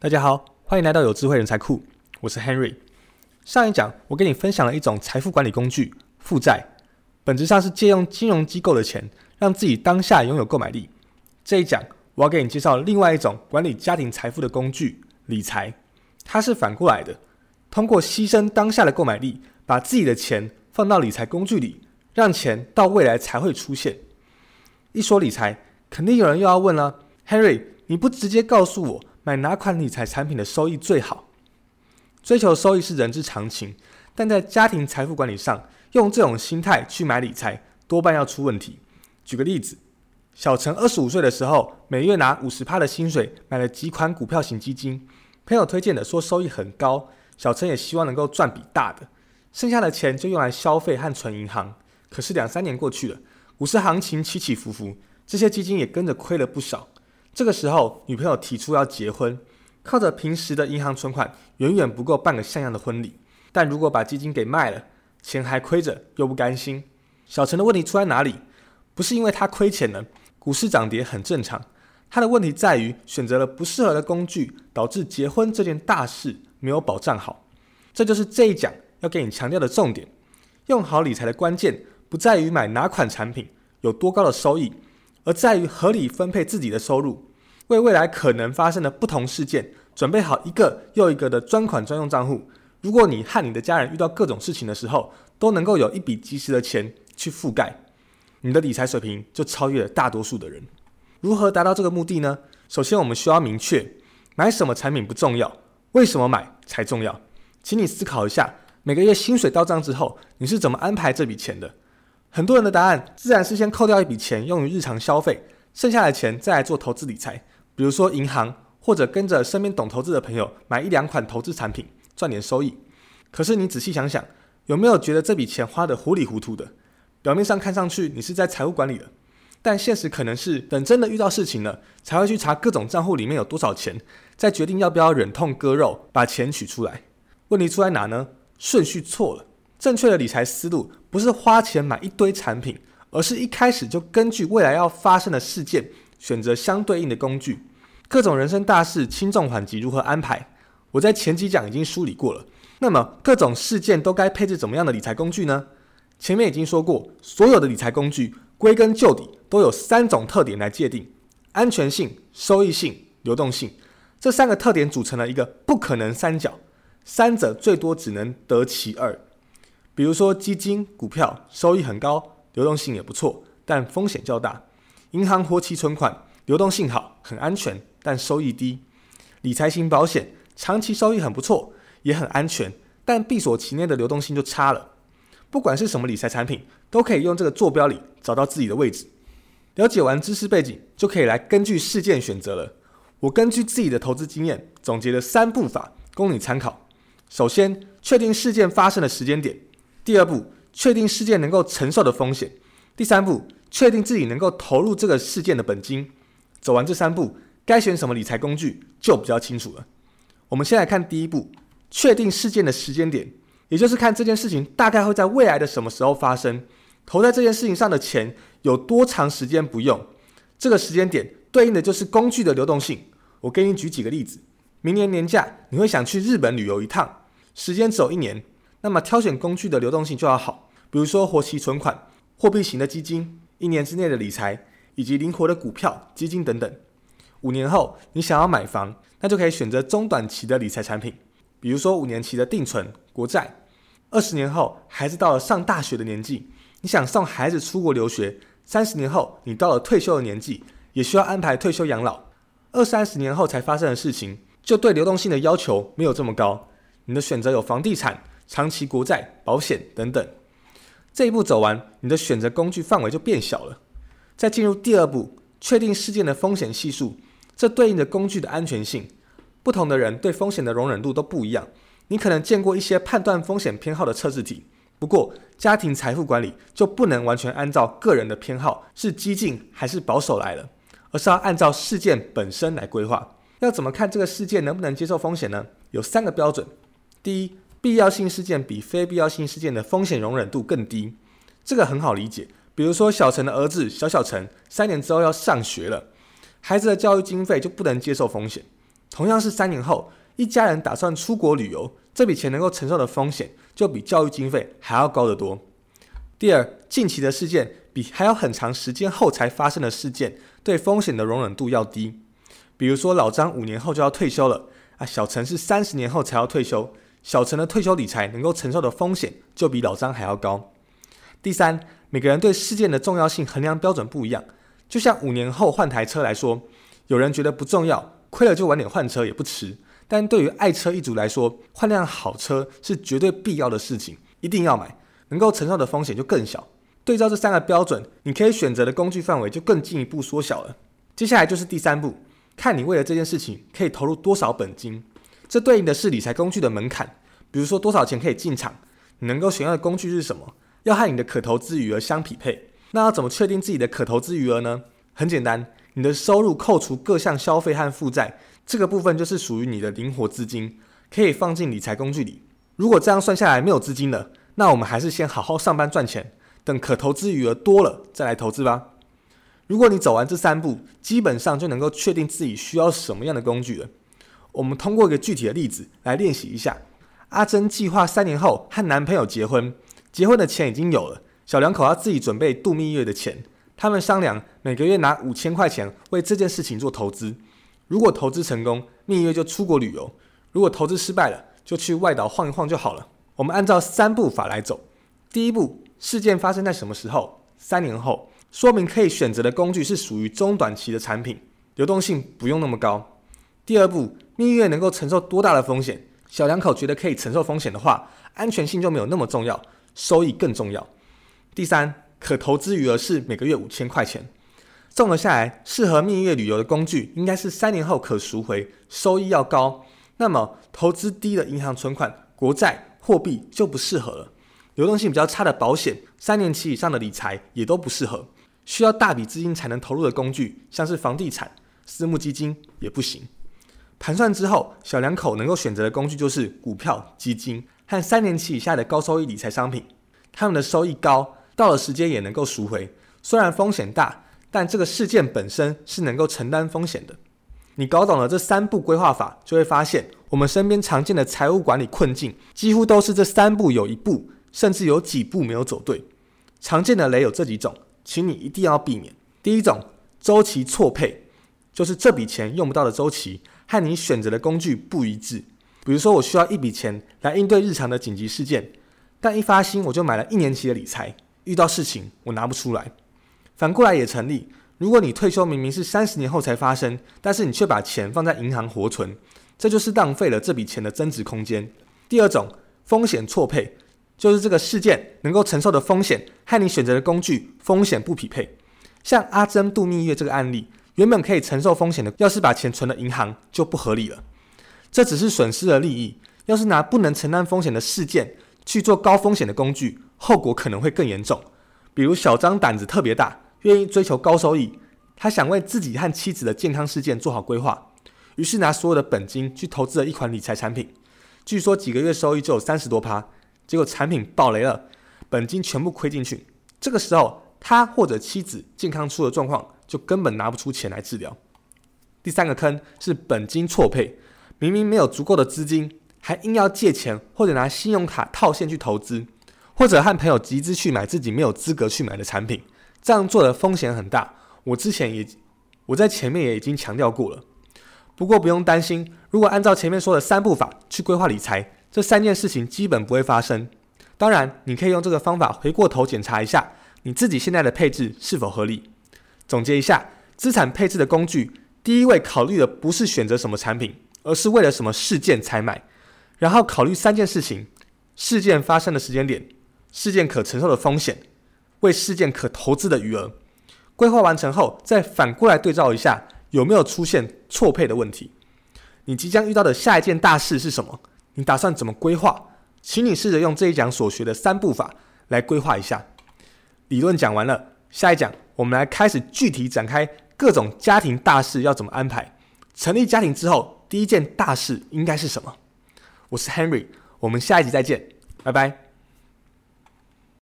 大家好，欢迎来到有智慧人才库，我是 Henry。上一讲我给你分享了一种财富管理工具——负债，本质上是借用金融机构的钱，让自己当下拥有购买力。这一讲我要给你介绍另外一种管理家庭财富的工具——理财，它是反过来的，通过牺牲当下的购买力，把自己的钱放到理财工具里，让钱到未来才会出现。一说理财，肯定有人又要问了：Henry，你不直接告诉我？买哪款理财产品的收益最好？追求收益是人之常情，但在家庭财富管理上，用这种心态去买理财，多半要出问题。举个例子，小陈二十五岁的时候，每月拿五十趴的薪水买了几款股票型基金，朋友推荐的说收益很高，小陈也希望能够赚笔大的，剩下的钱就用来消费和存银行。可是两三年过去了，股市行情起起伏伏，这些基金也跟着亏了不少。这个时候，女朋友提出要结婚，靠着平时的银行存款，远远不够办个像样的婚礼。但如果把基金给卖了，钱还亏着，又不甘心。小陈的问题出在哪里？不是因为他亏钱了，股市涨跌很正常。他的问题在于选择了不适合的工具，导致结婚这件大事没有保障好。这就是这一讲要给你强调的重点。用好理财的关键，不在于买哪款产品有多高的收益，而在于合理分配自己的收入。为未来可能发生的不同事件准备好一个又一个的专款专用账户。如果你和你的家人遇到各种事情的时候，都能够有一笔及时的钱去覆盖，你的理财水平就超越了大多数的人。如何达到这个目的呢？首先，我们需要明确买什么产品不重要，为什么买才重要。请你思考一下，每个月薪水到账之后，你是怎么安排这笔钱的？很多人的答案自然是先扣掉一笔钱用于日常消费，剩下的钱再来做投资理财。比如说银行，或者跟着身边懂投资的朋友买一两款投资产品，赚点收益。可是你仔细想想，有没有觉得这笔钱花得糊里糊涂的？表面上看上去你是在财务管理的，但现实可能是等真的遇到事情了，才会去查各种账户里面有多少钱，再决定要不要忍痛割肉把钱取出来。问题出在哪呢？顺序错了。正确的理财思路不是花钱买一堆产品，而是一开始就根据未来要发生的事件。选择相对应的工具，各种人生大事轻重缓急如何安排？我在前几讲已经梳理过了。那么各种事件都该配置怎么样的理财工具呢？前面已经说过，所有的理财工具归根究底都有三种特点来界定：安全性、收益性、流动性。这三个特点组成了一个不可能三角，三者最多只能得其二。比如说基金、股票，收益很高，流动性也不错，但风险较大。银行活期存款流动性好，很安全，但收益低；理财型保险长期收益很不错，也很安全，但闭锁期内的流动性就差了。不管是什么理财产品，都可以用这个坐标里找到自己的位置。了解完知识背景，就可以来根据事件选择了。我根据自己的投资经验，总结了三步法供你参考。首先，确定事件发生的时间点；第二步，确定事件能够承受的风险；第三步。确定自己能够投入这个事件的本金，走完这三步，该选什么理财工具就比较清楚了。我们先来看第一步，确定事件的时间点，也就是看这件事情大概会在未来的什么时候发生，投在这件事情上的钱有多长时间不用。这个时间点对应的就是工具的流动性。我给你举几个例子：明年年假你会想去日本旅游一趟，时间只有一年，那么挑选工具的流动性就要好，比如说活期存款、货币型的基金。一年之内的理财，以及灵活的股票、基金等等。五年后，你想要买房，那就可以选择中短期的理财产品，比如说五年期的定存、国债。二十年后，孩子到了上大学的年纪，你想送孩子出国留学。三十年后，你到了退休的年纪，也需要安排退休养老。二三十年后才发生的事情，就对流动性的要求没有这么高。你的选择有房地产、长期国债、保险等等。这一步走完，你的选择工具范围就变小了。再进入第二步，确定事件的风险系数，这对应着工具的安全性。不同的人对风险的容忍度都不一样。你可能见过一些判断风险偏好的测试题，不过家庭财富管理就不能完全按照个人的偏好是激进还是保守来了，而是要按照事件本身来规划。要怎么看这个事件能不能接受风险呢？有三个标准。第一。必要性事件比非必要性事件的风险容忍度更低，这个很好理解。比如说，小陈的儿子小小陈三年之后要上学了，孩子的教育经费就不能接受风险，同样是三年后，一家人打算出国旅游，这笔钱能够承受的风险就比教育经费还要高得多。第二，近期的事件比还有很长时间后才发生的事件对风险的容忍度要低。比如说，老张五年后就要退休了，啊，小陈是三十年后才要退休，小陈的退休理财能够承受的风险就比老张还要高。第三，每个人对事件的重要性衡量标准不一样。就像五年后换台车来说，有人觉得不重要，亏了就晚点换车也不迟。但对于爱车一族来说，换辆好车是绝对必要的事情，一定要买，能够承受的风险就更小。对照这三个标准，你可以选择的工具范围就更进一步缩小了。接下来就是第三步，看你为了这件事情可以投入多少本金，这对应的是理财工具的门槛。比如说多少钱可以进场，你能够选用的工具是什么，要和你的可投资余额相匹配。那要怎么确定自己的可投资余额呢？很简单，你的收入扣除各项消费和负债，这个部分就是属于你的灵活资金，可以放进理财工具里。如果这样算下来没有资金了，那我们还是先好好上班赚钱，等可投资余额多了再来投资吧。如果你走完这三步，基本上就能够确定自己需要什么样的工具了。我们通过一个具体的例子来练习一下。阿珍计划三年后和男朋友结婚，结婚的钱已经有了。小两口要自己准备度蜜月的钱，他们商量每个月拿五千块钱为这件事情做投资。如果投资成功，蜜月就出国旅游；如果投资失败了，就去外岛晃一晃就好了。我们按照三步法来走。第一步，事件发生在什么时候？三年后，说明可以选择的工具是属于中短期的产品，流动性不用那么高。第二步，蜜月能够承受多大的风险？小两口觉得可以承受风险的话，安全性就没有那么重要，收益更重要。第三，可投资余额是每个月五千块钱。综合下来，适合蜜月旅游的工具应该是三年后可赎回，收益要高。那么，投资低的银行存款、国债、货币就不适合了。流动性比较差的保险、三年期以上的理财也都不适合。需要大笔资金才能投入的工具，像是房地产、私募基金也不行。盘算之后，小两口能够选择的工具就是股票、基金和三年期以下的高收益理财商品，他们的收益高。到了时间也能够赎回，虽然风险大，但这个事件本身是能够承担风险的。你搞懂了这三步规划法，就会发现我们身边常见的财务管理困境，几乎都是这三步有一步，甚至有几步没有走对。常见的雷有这几种，请你一定要避免。第一种，周期错配，就是这笔钱用不到的周期和你选择的工具不一致。比如说，我需要一笔钱来应对日常的紧急事件，但一发薪我就买了一年期的理财。遇到事情我拿不出来，反过来也成立。如果你退休明明是三十年后才发生，但是你却把钱放在银行活存，这就是浪费了这笔钱的增值空间。第二种风险错配，就是这个事件能够承受的风险和你选择的工具风险不匹配。像阿珍度蜜月这个案例，原本可以承受风险的，要是把钱存了银行就不合理了。这只是损失了利益，要是拿不能承担风险的事件去做高风险的工具。后果可能会更严重，比如小张胆子特别大，愿意追求高收益，他想为自己和妻子的健康事件做好规划，于是拿所有的本金去投资了一款理财产品，据说几个月收益就有三十多趴，结果产品爆雷了，本金全部亏进去，这个时候他或者妻子健康出了状况，就根本拿不出钱来治疗。第三个坑是本金错配，明明没有足够的资金，还硬要借钱或者拿信用卡套现去投资。或者和朋友集资去买自己没有资格去买的产品，这样做的风险很大。我之前也我在前面也已经强调过了。不过不用担心，如果按照前面说的三步法去规划理财，这三件事情基本不会发生。当然，你可以用这个方法回过头检查一下你自己现在的配置是否合理。总结一下，资产配置的工具，第一位考虑的不是选择什么产品，而是为了什么事件才买。然后考虑三件事情：事件发生的时间点。事件可承受的风险，为事件可投资的余额，规划完成后，再反过来对照一下有没有出现错配的问题。你即将遇到的下一件大事是什么？你打算怎么规划？请你试着用这一讲所学的三步法来规划一下。理论讲完了，下一讲我们来开始具体展开各种家庭大事要怎么安排。成立家庭之后，第一件大事应该是什么？我是 Henry，我们下一集再见，拜拜。